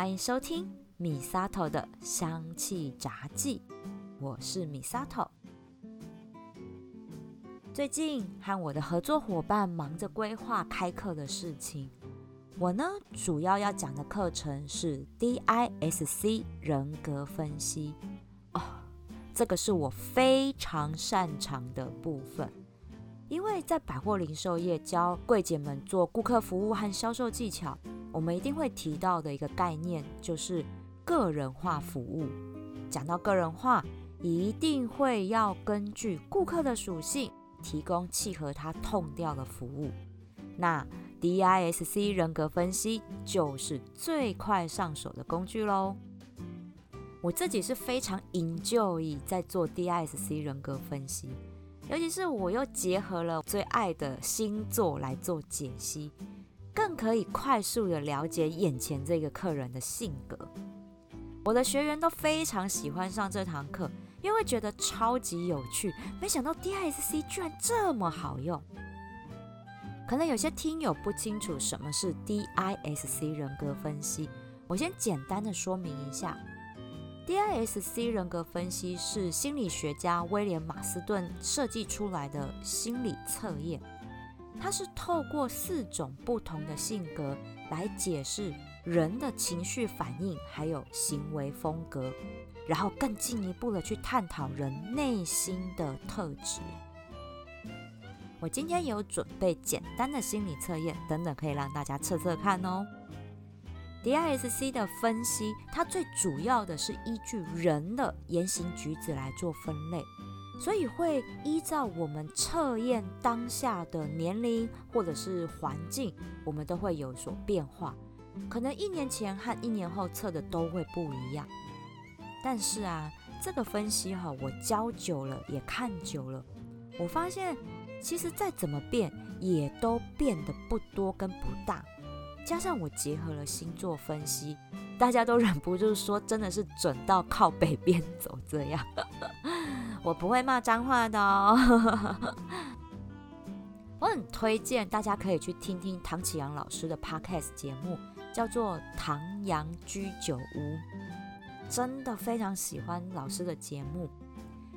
欢迎收听米萨头的香气杂记，我是米萨头。最近和我的合作伙伴忙着规划开课的事情，我呢主要要讲的课程是 DISC 人格分析哦，这个是我非常擅长的部分，因为在百货零售业教柜姐们做顾客服务和销售技巧。我们一定会提到的一个概念就是个人化服务。讲到个人化，一定会要根据顾客的属性，提供契合他痛调的服务。那 DISC 人格分析就是最快上手的工具喽。我自己是非常 enjoy 在做 DISC 人格分析，尤其是我又结合了最爱的星座来做解析。更可以快速的了解眼前这个客人的性格。我的学员都非常喜欢上这堂课，因为觉得超级有趣。没想到 DISC 居然这么好用。可能有些听友不清楚什么是 DISC 人格分析，我先简单的说明一下。DISC 人格分析是心理学家威廉马斯顿设计出来的心理测验。它是透过四种不同的性格来解释人的情绪反应，还有行为风格，然后更进一步的去探讨人内心的特质。我今天有准备简单的心理测验等等，可以让大家测测看哦。DISC 的分析，它最主要的是依据人的言行举止来做分类。所以会依照我们测验当下的年龄或者是环境，我们都会有所变化。可能一年前和一年后测的都会不一样。但是啊，这个分析哈，我教久了也看久了，我发现其实再怎么变，也都变得不多跟不大。加上我结合了星座分析，大家都忍不住说，真的是准到靠北边走这样。我不会骂脏话的哦，我很推荐大家可以去听听唐启阳老师的 podcast 节目，叫做《唐阳居酒屋》，真的非常喜欢老师的节目，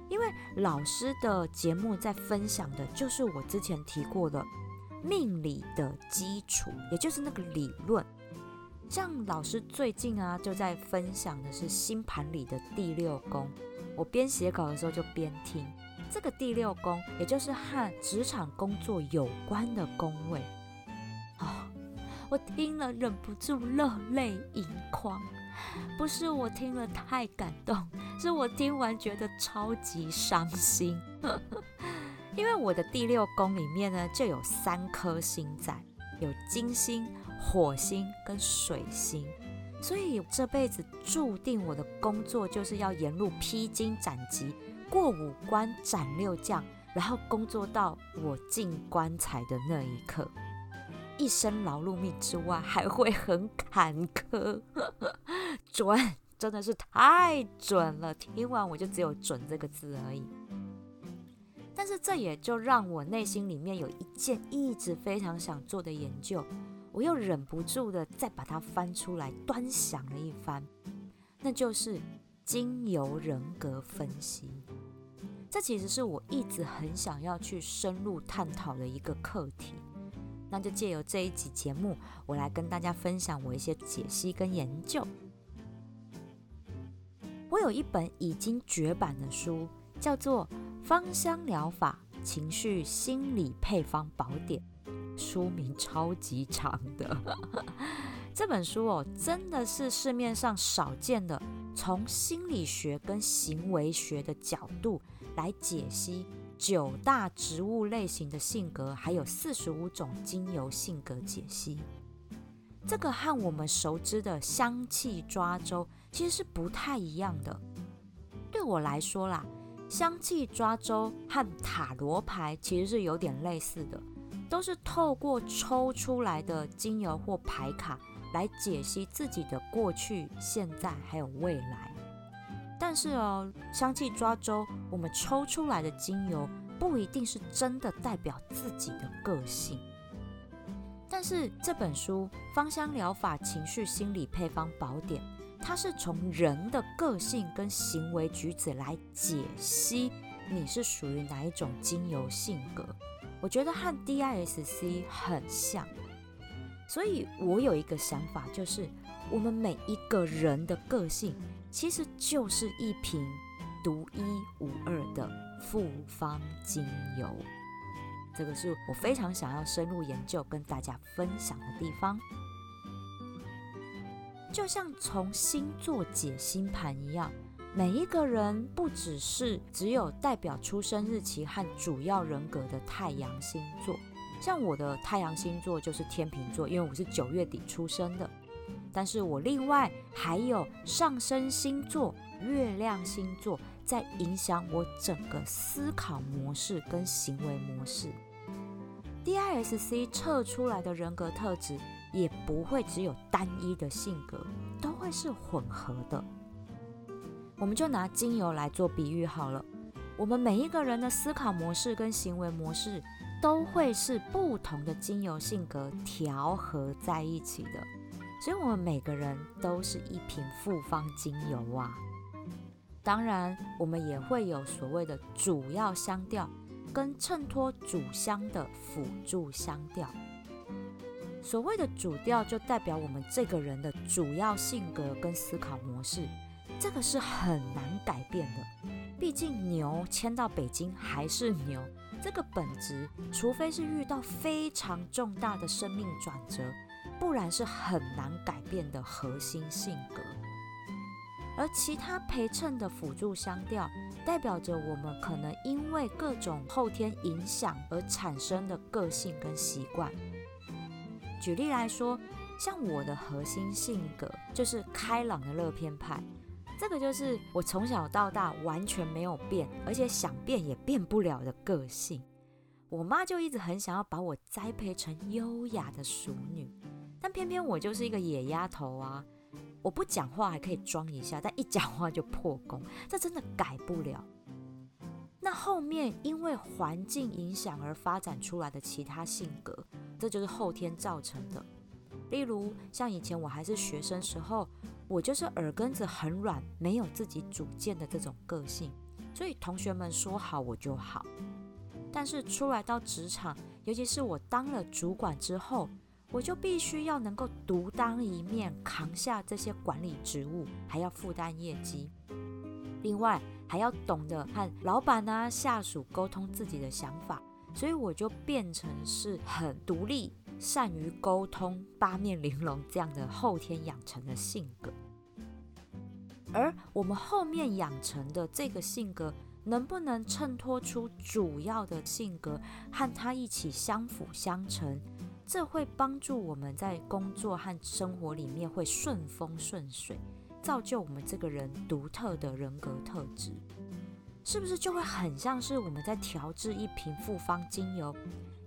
因为老师的节目在分享的就是我之前提过的命理的基础，也就是那个理论。像老师最近啊，就在分享的是星盘里的第六宫。我边写稿的时候就边听，这个第六宫，也就是和职场工作有关的宫位，啊，我听了忍不住热泪盈眶。不是我听了太感动，是我听完觉得超级伤心。因为我的第六宫里面呢，就有三颗星在，有金星、火星跟水星。所以这辈子注定我的工作就是要沿路披荆斩棘，过五关斩六将，然后工作到我进棺材的那一刻。一生劳碌命之外，还会很坎坷。准，真的是太准了！听完我就只有“准”这个字而已。但是这也就让我内心里面有一件一直非常想做的研究。我又忍不住的再把它翻出来端详了一番，那就是精油人格分析。这其实是我一直很想要去深入探讨的一个课题。那就借由这一集节目，我来跟大家分享我一些解析跟研究。我有一本已经绝版的书，叫做《芳香疗法情绪心理配方宝典》。书名超级长的 这本书哦，真的是市面上少见的，从心理学跟行为学的角度来解析九大植物类型的性格，还有四十五种精油性格解析。这个和我们熟知的香气抓周其实是不太一样的。对我来说啦，香气抓周和塔罗牌其实是有点类似的。都是透过抽出来的精油或牌卡来解析自己的过去、现在还有未来。但是哦，香气抓周，我们抽出来的精油不一定是真的代表自己的个性。但是这本书《芳香疗法情绪心理配方宝典》，它是从人的个性跟行为举止来解析你是属于哪一种精油性格。我觉得和 DISC 很像，所以我有一个想法，就是我们每一个人的个性其实就是一瓶独一无二的复方精油。这个是我非常想要深入研究、跟大家分享的地方。就像从星座解星盘一样，每一个人不只是只有代表出生日期和主要人格的太阳星座。像我的太阳星座就是天秤座，因为我是九月底出生的。但是我另外还有上升星座、月亮星座。在影响我整个思考模式跟行为模式。DISC 测出来的人格特质也不会只有单一的性格，都会是混合的。我们就拿精油来做比喻好了，我们每一个人的思考模式跟行为模式都会是不同的精油性格调和在一起的，所以我们每个人都是一瓶复方精油啊。当然，我们也会有所谓的主要香调，跟衬托主香的辅助香调。所谓的主调，就代表我们这个人的主要性格跟思考模式，这个是很难改变的。毕竟牛迁到北京还是牛，这个本质，除非是遇到非常重大的生命转折，不然是很难改变的核心性格。而其他陪衬的辅助香调，代表着我们可能因为各种后天影响而产生的个性跟习惯。举例来说，像我的核心性格就是开朗的乐天派，这个就是我从小到大完全没有变，而且想变也变不了的个性。我妈就一直很想要把我栽培成优雅的淑女，但偏偏我就是一个野丫头啊。我不讲话还可以装一下，但一讲话就破功，这真的改不了。那后面因为环境影响而发展出来的其他性格，这就是后天造成的。例如像以前我还是学生时候，我就是耳根子很软，没有自己主见的这种个性，所以同学们说好我就好。但是出来到职场，尤其是我当了主管之后。我就必须要能够独当一面，扛下这些管理职务，还要负担业绩。另外，还要懂得和老板啊、下属沟通自己的想法，所以我就变成是很独立、善于沟通、八面玲珑这样的后天养成的性格。而我们后面养成的这个性格，能不能衬托出主要的性格，和他一起相辅相成？这会帮助我们在工作和生活里面会顺风顺水，造就我们这个人独特的人格特质，是不是就会很像是我们在调制一瓶复方精油，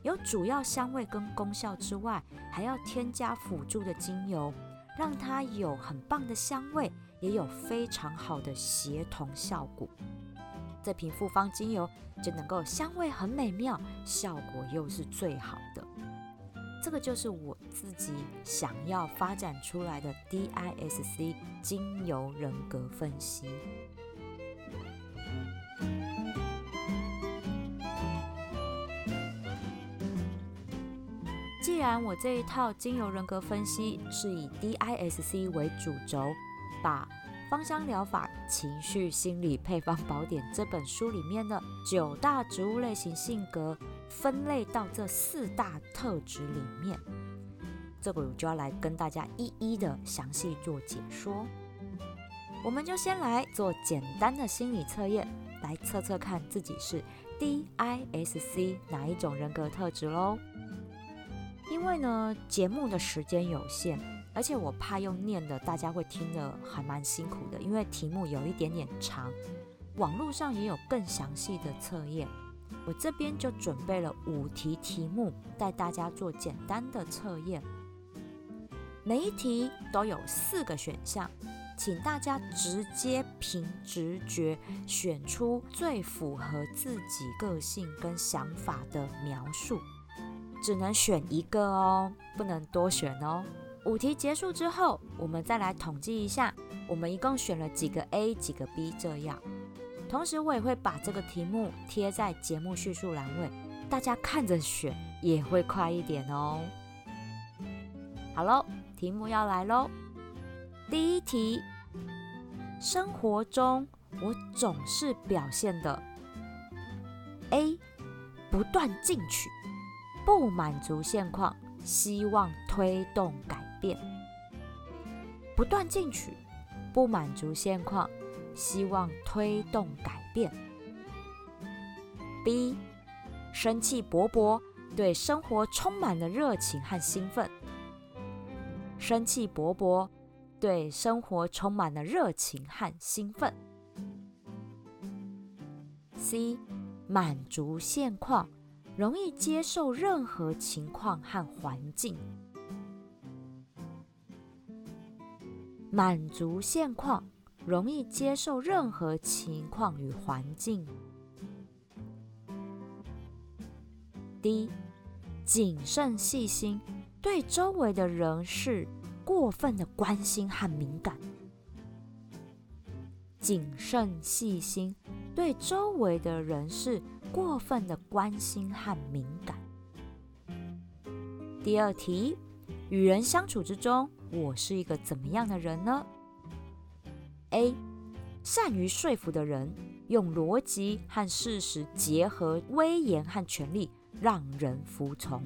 有主要香味跟功效之外，还要添加辅助的精油，让它有很棒的香味，也有非常好的协同效果，这瓶复方精油就能够香味很美妙，效果又是最好的。这个就是我自己想要发展出来的 DISC 精油人格分析。既然我这一套精油人格分析是以 DISC 为主轴，把《芳香疗法情绪心理配方宝典》这本书里面的九大植物类型性格分类到这四大特质里面，这个我就要来跟大家一一的详细做解说。我们就先来做简单的心理测验，来测测看自己是 DISC 哪一种人格特质喽。因为呢，节目的时间有限。而且我怕用念的，大家会听得还蛮辛苦的，因为题目有一点点长。网络上也有更详细的测验，我这边就准备了五题题目，带大家做简单的测验。每一题都有四个选项，请大家直接凭直觉选出最符合自己个性跟想法的描述。只能选一个哦，不能多选哦。五题结束之后，我们再来统计一下，我们一共选了几个 A，几个 B 这样。同时，我也会把这个题目贴在节目叙述栏位，大家看着选也会快一点哦。好喽，题目要来喽。第一题，生活中我总是表现的 A，不断进取，不满足现况，希望推动改变。不断进取，不满足现况。希望推动改变。B，生气勃勃，对生活充满了热情和兴奋。生气勃勃，对生活充满了热情和兴奋。C，满足现况，容易接受任何情况和环境。满足现况。容易接受任何情况与环境。D，谨慎细心，对周围的人事过分的关心和敏感。谨慎细心，对周围的人事过分的关心和敏感。第二题，与人相处之中，我是一个怎么样的人呢？A，善于说服的人，用逻辑和事实结合，威严和权力让人服从。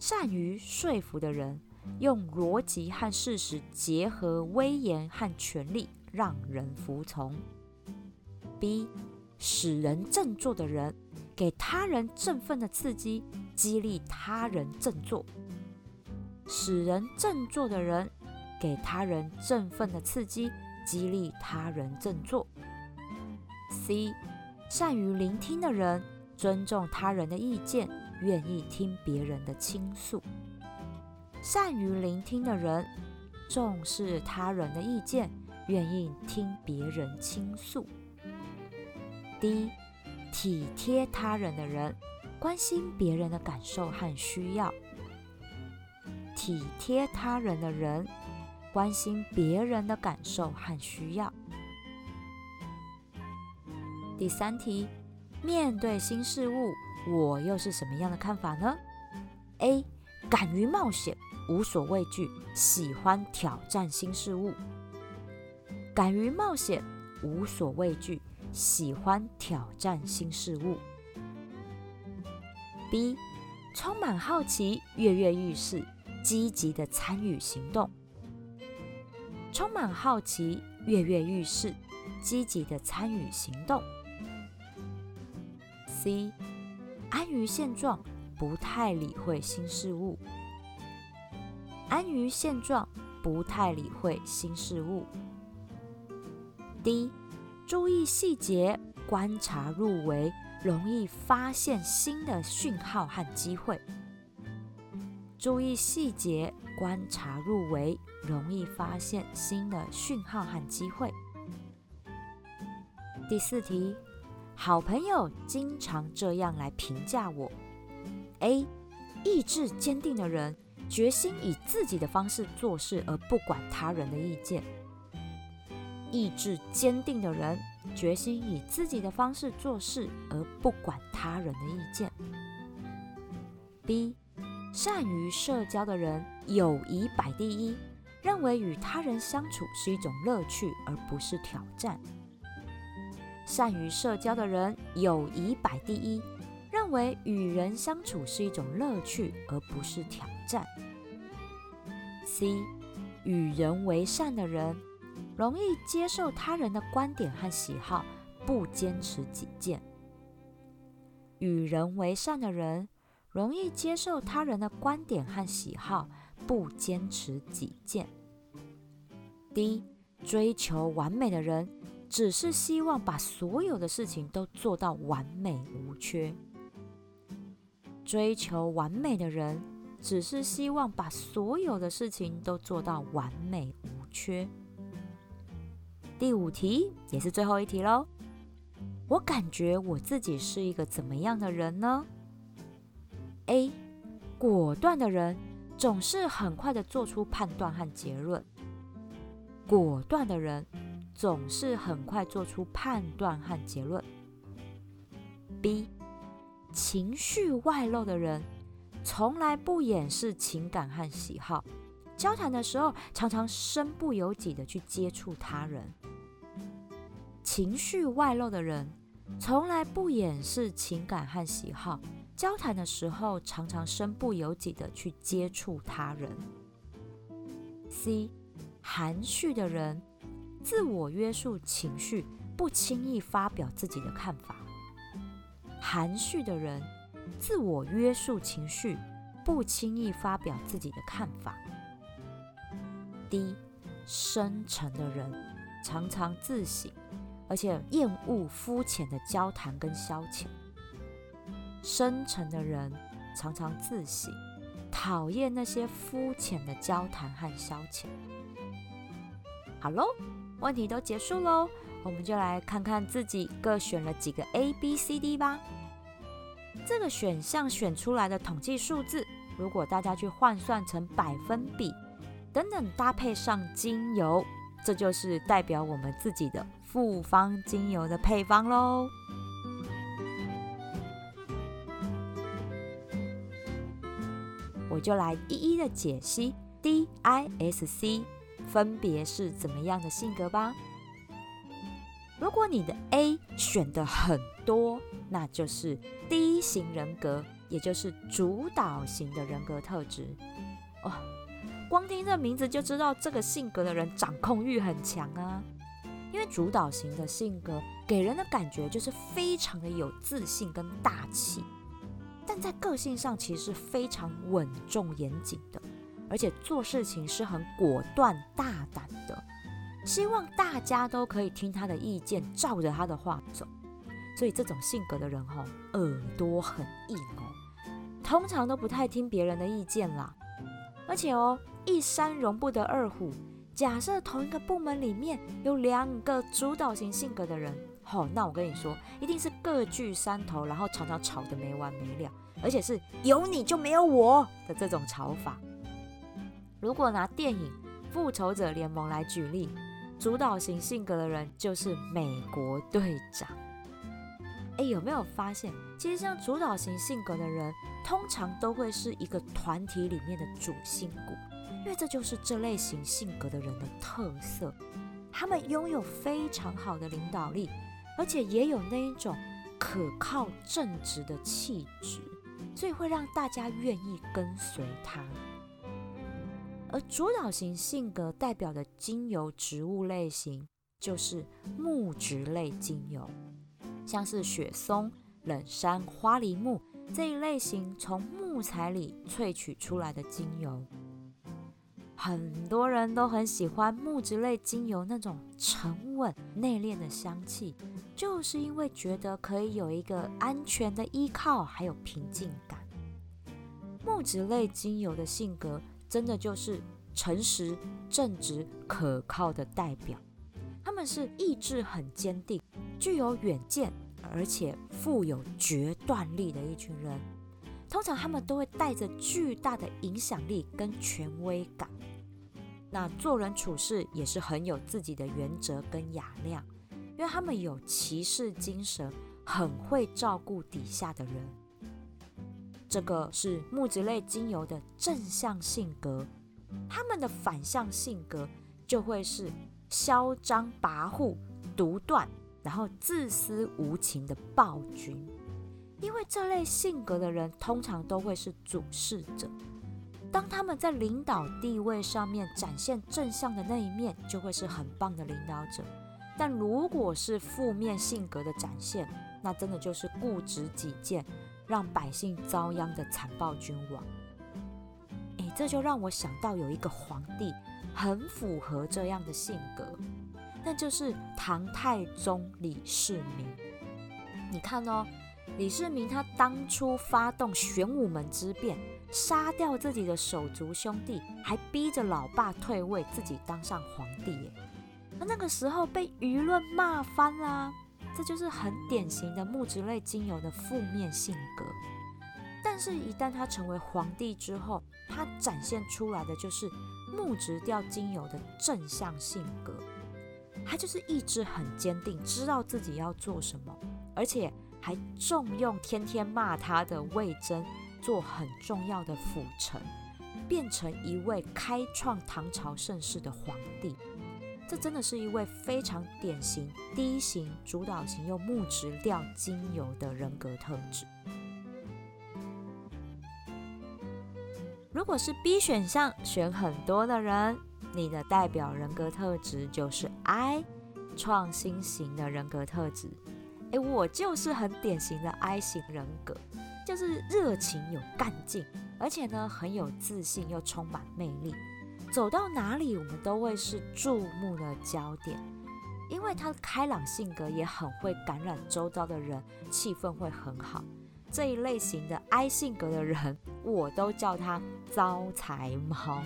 善于说服的人，用逻辑和事实结合，威严和权力让人服从。B，使人振作的人，给他人振奋的刺激，激励他人振作。使人振作的人。给他人振奋的刺激，激励他人振作。C，善于聆听的人，尊重他人的意见，愿意听别人的倾诉。善于聆听的人，重视他人的意见，愿意听别人倾诉。D，体贴他人的人，关心别人的感受和需要。体贴他人的人。关心别人的感受和需要。第三题，面对新事物，我又是什么样的看法呢？A. 敢于冒险，无所畏惧，喜欢挑战新事物。敢于冒险，无所畏惧，喜欢挑战新事物。B. 充满好奇，跃跃欲试，积极的参与行动。充满好奇，跃跃欲试，积极的参与行动。C，安于现状，不太理会新事物。安于现状，不太理会新事物。D，注意细节，观察入微，容易发现新的讯号和机会。注意细节，观察入微。容易发现新的讯号和机会。第四题，好朋友经常这样来评价我：A. 意志坚定的人，决心以自己的方式做事，而不管他人的意见。意志坚定的人，决心以自己的方式做事，而不管他人的意见。B. 善于社交的人，友谊摆第一。认为与他人相处是一种乐趣，而不是挑战。善于社交的人，友谊摆第一，认为与人相处是一种乐趣，而不是挑战。C，与人为善的人，容易接受他人的观点和喜好，不坚持己见。与人为善的人，容易接受他人的观点和喜好。不坚持己见。第一追求完美的人，只是希望把所有的事情都做到完美无缺。追求完美的人，只是希望把所有的事情都做到完美无缺。第五题也是最后一题喽。我感觉我自己是一个怎么样的人呢 A，果断的人总是很快的做出判断和结论。果断的人总是很快做出判断和结论。B，情绪外露的人从来不掩饰情感和喜好，交谈的时候常常身不由己的去接触他人。情绪外露的人从来不掩饰情感和喜好，交谈的时候常常身不由己的去接触他人。C。含蓄的人，自我约束情绪，不轻易发表自己的看法。含蓄的人，自我约束情绪，不轻易发表自己的看法。D，深沉的人，常常自省，而且厌恶肤浅的交谈跟消遣。深沉的人常常自省，讨厌那些肤浅的交谈和消遣。好喽，问题都结束喽，我们就来看看自己各选了几个 A、B、C、D 吧。这个选项选出来的统计数字，如果大家去换算成百分比等等，搭配上精油，这就是代表我们自己的复方精油的配方喽。我就来一一的解析 D、I、S、C。分别是怎么样的性格吧？如果你的 A 选的很多，那就是 D 型人格，也就是主导型的人格特质。哦，光听这名字就知道这个性格的人掌控欲很强啊。因为主导型的性格给人的感觉就是非常的有自信跟大气，但在个性上其实是非常稳重严谨的。而且做事情是很果断大胆的，希望大家都可以听他的意见，照着他的话走。所以这种性格的人吼，耳朵很硬哦，通常都不太听别人的意见啦。而且哦，一山容不得二虎。假设同一个部门里面有两个主导型性格的人，吼，那我跟你说，一定是各据山头，然后常常吵得没完没了，而且是有你就没有我的这种吵法。如果拿电影《复仇者联盟》来举例，主导型性格的人就是美国队长。哎，有没有发现，其实像主导型性格的人，通常都会是一个团体里面的主心骨，因为这就是这类型性格的人的特色。他们拥有非常好的领导力，而且也有那一种可靠正直的气质，所以会让大家愿意跟随他。而主导型性格代表的精油植物类型就是木质类精油，像是雪松、冷杉、花梨木这一类型从木材里萃取出来的精油。很多人都很喜欢木质类精油那种沉稳内敛的香气，就是因为觉得可以有一个安全的依靠，还有平静感。木质类精油的性格。真的就是诚实、正直、可靠的代表。他们是意志很坚定、具有远见，而且富有决断力的一群人。通常他们都会带着巨大的影响力跟权威感。那做人处事也是很有自己的原则跟雅量，因为他们有骑士精神，很会照顾底下的人。这个是木质类精油的正向性格，他们的反向性格就会是嚣张跋扈、独断，然后自私无情的暴君。因为这类性格的人通常都会是主事者，当他们在领导地位上面展现正向的那一面，就会是很棒的领导者。但如果是负面性格的展现，那真的就是固执己见。让百姓遭殃的残暴君王，诶，这就让我想到有一个皇帝很符合这样的性格，那就是唐太宗李世民。你看哦，李世民他当初发动玄武门之变，杀掉自己的手足兄弟，还逼着老爸退位，自己当上皇帝。耶，那那个时候被舆论骂翻啦。这就是很典型的木质类精油的负面性格。但是，一旦他成为皇帝之后，他展现出来的就是木质调精油的正向性格。他就是意志很坚定，知道自己要做什么，而且还重用天天骂他的魏征做很重要的辅臣，变成一位开创唐朝盛世的皇帝。这真的是一位非常典型 D 型主导型又木质调精油的人格特质。如果是 B 选项选很多的人，你的代表人格特质就是 I 创新型的人格特质。诶，我就是很典型的 I 型人格，就是热情有干劲，而且呢很有自信又充满魅力，走到哪里我们都会是注目的焦点。因为他的开朗性格也很会感染周遭的人，气氛会很好。这一类型的 I 性格的人，我都叫他招财猫。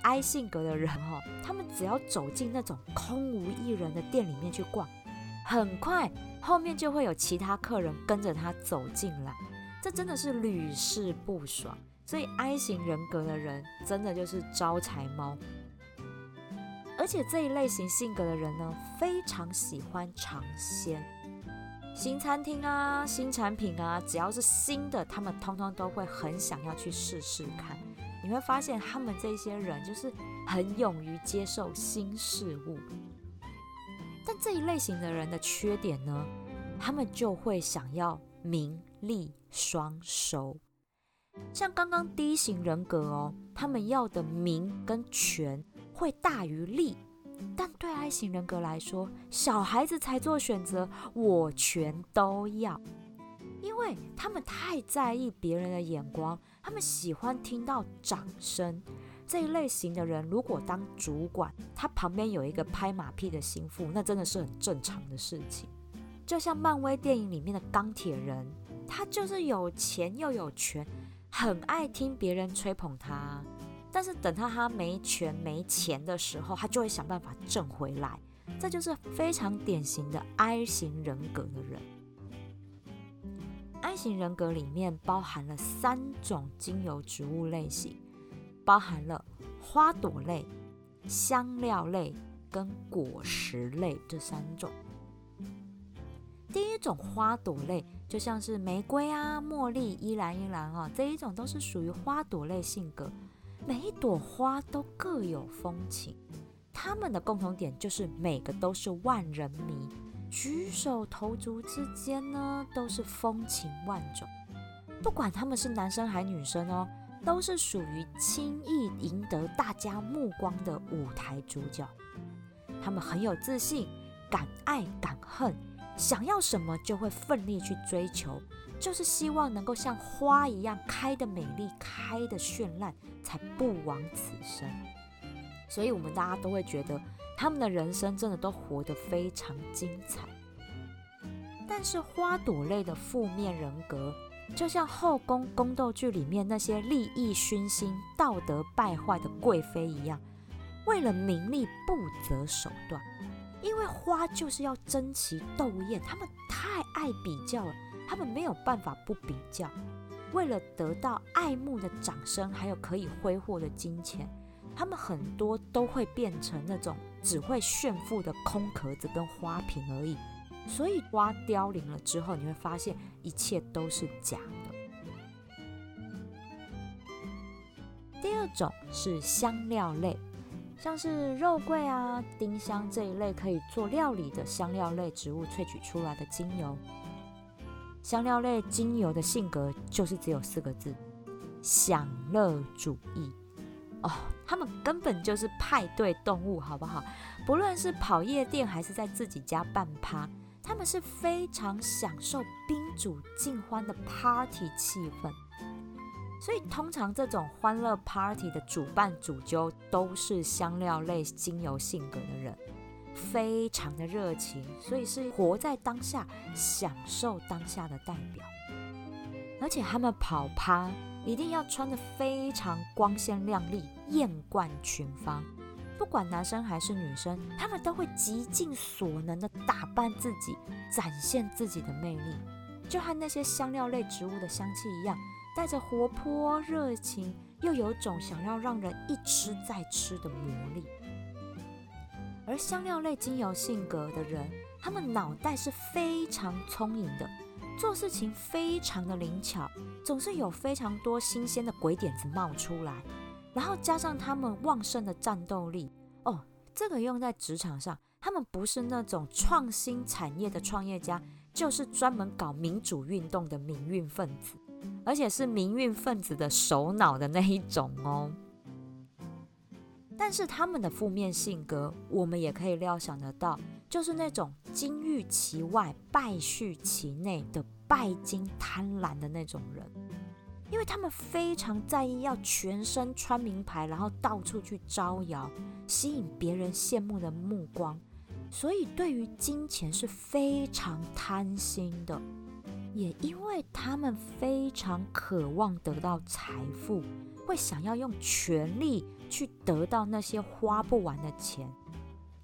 I 性格的人哈，他们只要走进那种空无一人的店里面去逛，很快后面就会有其他客人跟着他走进来，这真的是屡试不爽。所以 I 型人格的人真的就是招财猫，而且这一类型性格的人呢，非常喜欢尝鲜。新餐厅啊，新产品啊，只要是新的，他们通通都会很想要去试试看。你会发现，他们这些人就是很勇于接受新事物。但这一类型的人的缺点呢，他们就会想要名利双收。像刚刚 D 型人格哦，他们要的名跟权会大于利。但对 I 型人格来说，小孩子才做选择，我全都要，因为他们太在意别人的眼光，他们喜欢听到掌声。这一类型的人，如果当主管，他旁边有一个拍马屁的心腹，那真的是很正常的事情。就像漫威电影里面的钢铁人，他就是有钱又有权，很爱听别人吹捧他。但是等他他没权没钱的时候，他就会想办法挣回来。这就是非常典型的 I 型人格的人。I 型人格里面包含了三种精油植物类型，包含了花朵类、香料类跟果实类这三种。第一种花朵类，就像是玫瑰啊、茉莉、依兰依兰啊，这一种都是属于花朵类性格。每一朵花都各有风情，他们的共同点就是每个都是万人迷，举手投足之间呢都是风情万种。不管他们是男生还女生哦，都是属于轻易赢得大家目光的舞台主角。他们很有自信，敢爱敢恨，想要什么就会奋力去追求。就是希望能够像花一样开的美丽，开的绚烂，才不枉此生。所以，我们大家都会觉得他们的人生真的都活得非常精彩。但是，花朵类的负面人格，就像后宫宫斗剧里面那些利益熏心、道德败坏的贵妃一样，为了名利不择手段。因为花就是要争奇斗艳，他们太爱比较了。他们没有办法不比较，为了得到爱慕的掌声，还有可以挥霍的金钱，他们很多都会变成那种只会炫富的空壳子跟花瓶而已。所以花凋零了之后，你会发现一切都是假的。第二种是香料类，像是肉桂啊、丁香这一类可以做料理的香料类植物萃取出来的精油。香料类精油的性格就是只有四个字：享乐主义。哦，他们根本就是派对动物，好不好？不论是跑夜店还是在自己家办趴，他们是非常享受宾主尽欢的 party 气氛。所以，通常这种欢乐 party 的主办主揪都是香料类精油性格的人。非常的热情，所以是活在当下、享受当下的代表。而且他们跑趴一定要穿的非常光鲜亮丽、艳冠群芳。不管男生还是女生，他们都会极尽所能的打扮自己，展现自己的魅力。就和那些香料类植物的香气一样，带着活泼热情，又有种想要让人一吃再吃的魔力。而香料类精油性格的人，他们脑袋是非常聪颖的，做事情非常的灵巧，总是有非常多新鲜的鬼点子冒出来，然后加上他们旺盛的战斗力，哦，这个用在职场上，他们不是那种创新产业的创业家，就是专门搞民主运动的民运分子，而且是民运分子的首脑的那一种哦。但是他们的负面性格，我们也可以料想得到，就是那种金玉其外，败絮其内的拜金贪婪的那种人，因为他们非常在意要全身穿名牌，然后到处去招摇，吸引别人羡慕的目光，所以对于金钱是非常贪心的，也因为他们非常渴望得到财富，会想要用权力。去得到那些花不完的钱，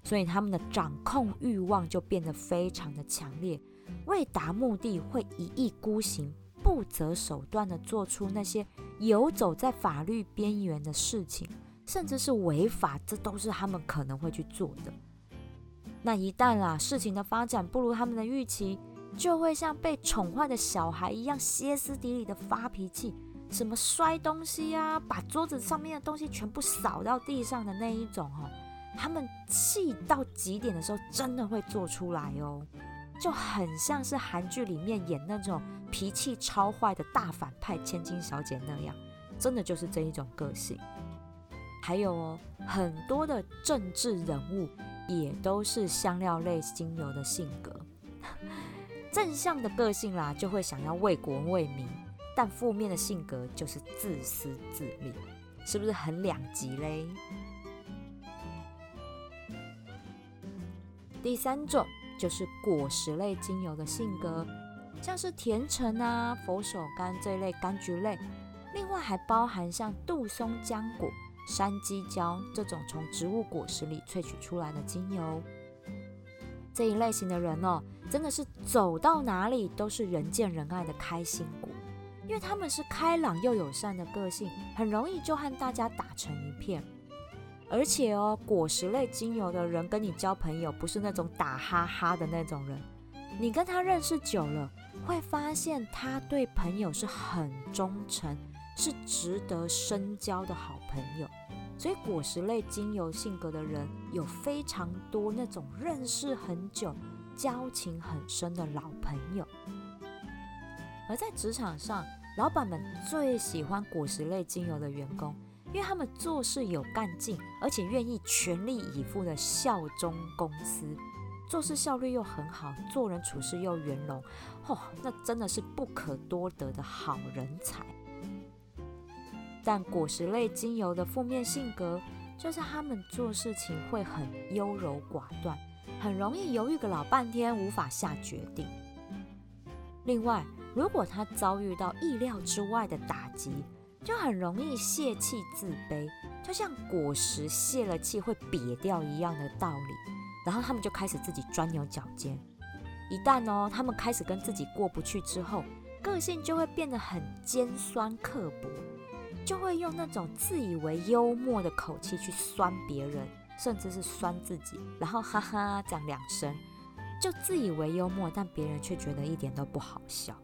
所以他们的掌控欲望就变得非常的强烈。为达目的，会一意孤行、不择手段的做出那些游走在法律边缘的事情，甚至是违法，这都是他们可能会去做的。那一旦啊，事情的发展不如他们的预期，就会像被宠坏的小孩一样，歇斯底里的发脾气。什么摔东西啊，把桌子上面的东西全部扫到地上的那一种哦，他们气到极点的时候，真的会做出来哦，就很像是韩剧里面演那种脾气超坏的大反派千金小姐那样，真的就是这一种个性。还有哦，很多的政治人物也都是香料类精油的性格，正向的个性啦，就会想要为国为民。但负面的性格就是自私自利，是不是很两极嘞？第三种就是果实类精油的性格，像是甜橙啊、佛手柑这类柑橘类，另外还包含像杜松浆果、山鸡椒这种从植物果实里萃取出来的精油。这一类型的人哦，真的是走到哪里都是人见人爱的开心果。因为他们是开朗又友善的个性，很容易就和大家打成一片。而且哦，果实类精油的人跟你交朋友，不是那种打哈哈的那种人。你跟他认识久了，会发现他对朋友是很忠诚，是值得深交的好朋友。所以果实类精油性格的人，有非常多那种认识很久、交情很深的老朋友。而在职场上，老板们最喜欢果实类精油的员工，因为他们做事有干劲，而且愿意全力以赴的效忠公司，做事效率又很好，做人处事又圆融，嚯，那真的是不可多得的好人才。但果实类精油的负面性格，就是他们做事情会很优柔寡断，很容易犹豫个老半天，无法下决定。另外，如果他遭遇到意料之外的打击，就很容易泄气自卑，就像果实泄了气会瘪掉一样的道理。然后他们就开始自己钻牛角尖。一旦哦，他们开始跟自己过不去之后，个性就会变得很尖酸刻薄，就会用那种自以为幽默的口气去酸别人，甚至是酸自己，然后哈哈讲两声，就自以为幽默，但别人却觉得一点都不好笑。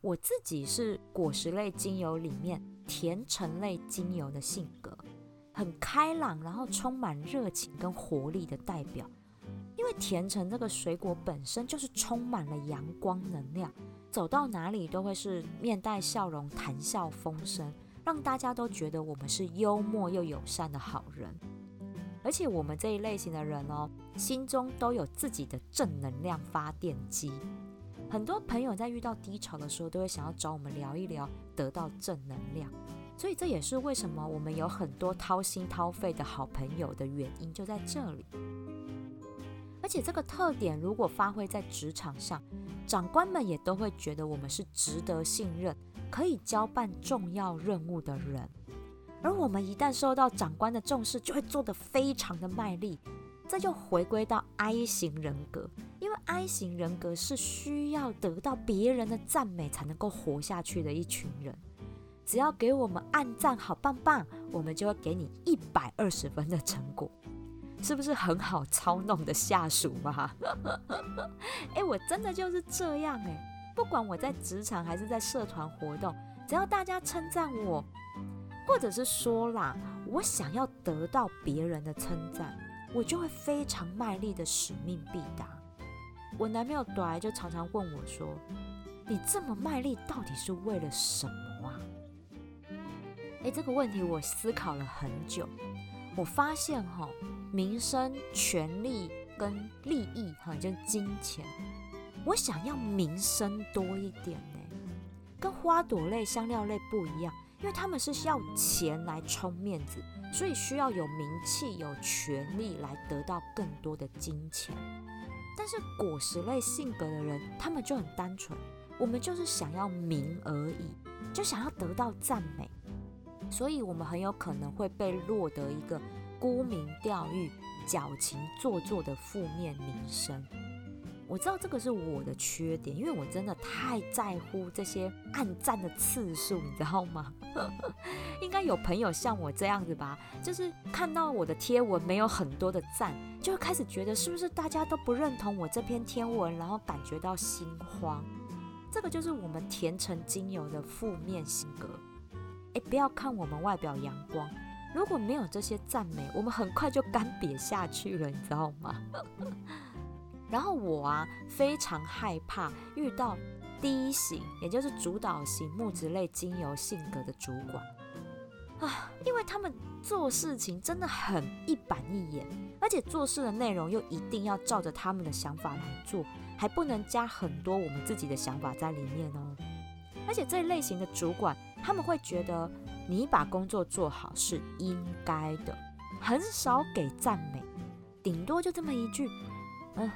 我自己是果实类精油里面甜橙类精油的性格，很开朗，然后充满热情跟活力的代表。因为甜橙这个水果本身就是充满了阳光能量，走到哪里都会是面带笑容、谈笑风生，让大家都觉得我们是幽默又友善的好人。而且我们这一类型的人哦，心中都有自己的正能量发电机。很多朋友在遇到低潮的时候，都会想要找我们聊一聊，得到正能量。所以这也是为什么我们有很多掏心掏肺的好朋友的原因，就在这里。而且这个特点如果发挥在职场上，长官们也都会觉得我们是值得信任、可以交办重要任务的人。而我们一旦受到长官的重视，就会做得非常的卖力。这就回归到 I 型人格，I 型人格是需要得到别人的赞美才能够活下去的一群人。只要给我们按赞，好棒棒，我们就会给你一百二十分的成果，是不是很好操弄的下属嘛？哎，我真的就是这样哎，不管我在职场还是在社团活动，只要大家称赞我，或者是说啦，我想要得到别人的称赞，我就会非常卖力的使命必达。我男朋友短就常常问我说：“你这么卖力，到底是为了什么？”哎，这个问题我思考了很久。我发现哈，名声、权力跟利益哈，就金钱，我想要名声多一点呢。跟花朵类、香料类不一样，因为他们是需要钱来充面子，所以需要有名气、有权力来得到更多的金钱。但是果实类性格的人，他们就很单纯，我们就是想要名而已，就想要得到赞美。所以，我们很有可能会被落得一个沽名钓誉、矫情做作的负面名声。我知道这个是我的缺点，因为我真的太在乎这些暗赞的次数，你知道吗？应该有朋友像我这样子吧，就是看到我的贴文没有很多的赞，就会开始觉得是不是大家都不认同我这篇天文，然后感觉到心慌。这个就是我们甜橙精油的负面性格。哎，不要看我们外表阳光，如果没有这些赞美，我们很快就干瘪下去了，你知道吗？然后我啊，非常害怕遇到第一型，也就是主导型木质类精油性格的主管啊，因为他们做事情真的很一板一眼，而且做事的内容又一定要照着他们的想法来做，还不能加很多我们自己的想法在里面哦。而且这一类型的主管。他们会觉得你把工作做好是应该的，很少给赞美，顶多就这么一句：“嗯，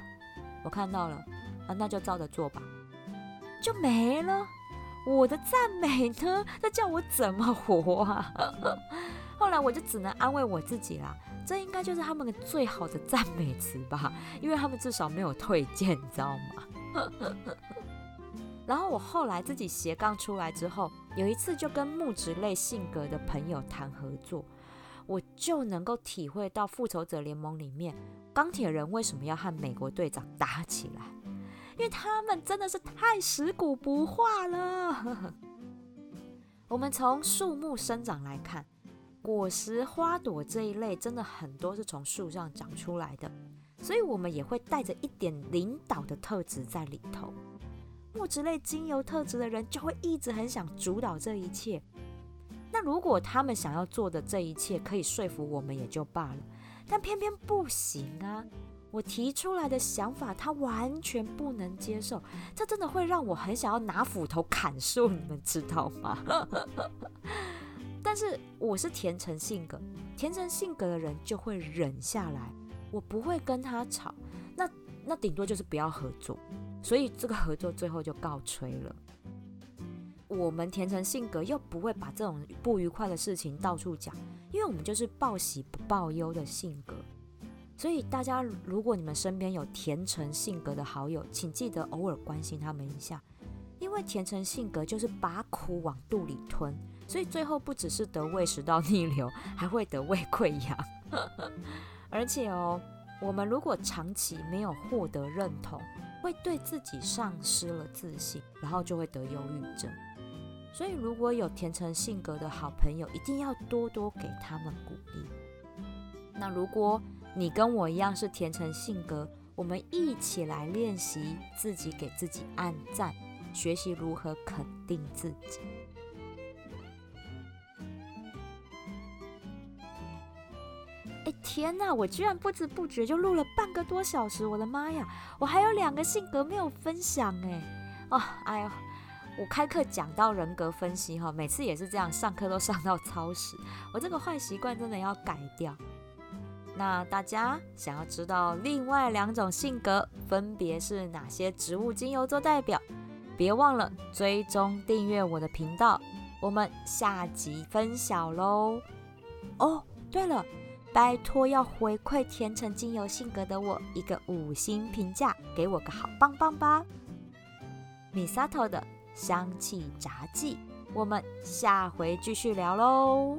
我看到了，啊，那就照着做吧。”就没了。我的赞美呢？那叫我怎么活啊？后来我就只能安慰我自己啦，这应该就是他们的最好的赞美词吧，因为他们至少没有退件，你知道吗？然后我后来自己斜杠出来之后，有一次就跟木质类性格的朋友谈合作，我就能够体会到复仇者联盟里面钢铁人为什么要和美国队长打起来，因为他们真的是太食古不化了。我们从树木生长来看，果实、花朵这一类真的很多是从树上长出来的，所以我们也会带着一点领导的特质在里头。木质类精油特质的人就会一直很想主导这一切。那如果他们想要做的这一切可以说服我们也就罢了，但偏偏不行啊！我提出来的想法他完全不能接受，这真的会让我很想要拿斧头砍树，你们知道吗？但是我是甜橙性格，甜橙性格的人就会忍下来，我不会跟他吵，那那顶多就是不要合作。所以这个合作最后就告吹了。我们甜橙性格又不会把这种不愉快的事情到处讲，因为我们就是报喜不报忧的性格。所以大家如果你们身边有甜橙性格的好友，请记得偶尔关心他们一下，因为甜橙性格就是把苦往肚里吞，所以最后不只是得胃食道逆流，还会得胃溃疡。而且哦，我们如果长期没有获得认同，会对自己丧失了自信，然后就会得忧郁症。所以，如果有甜橙性格的好朋友，一定要多多给他们鼓励。那如果你跟我一样是甜橙性格，我们一起来练习自己给自己按赞，学习如何肯定自己。哎天呐！我居然不知不觉就录了半个多小时，我的妈呀！我还有两个性格没有分享哎，哦，哎呦，我开课讲到人格分析哈，每次也是这样，上课都上到超时。我这个坏习惯真的要改掉。那大家想要知道另外两种性格分别是哪些植物精油做代表？别忘了追踪订阅我的频道，我们下集分享喽。哦，对了，拜托要回馈甜橙精油性格的我一个五星评价，给我个好棒棒吧。米萨头的。香气炸鸡我们下回继续聊喽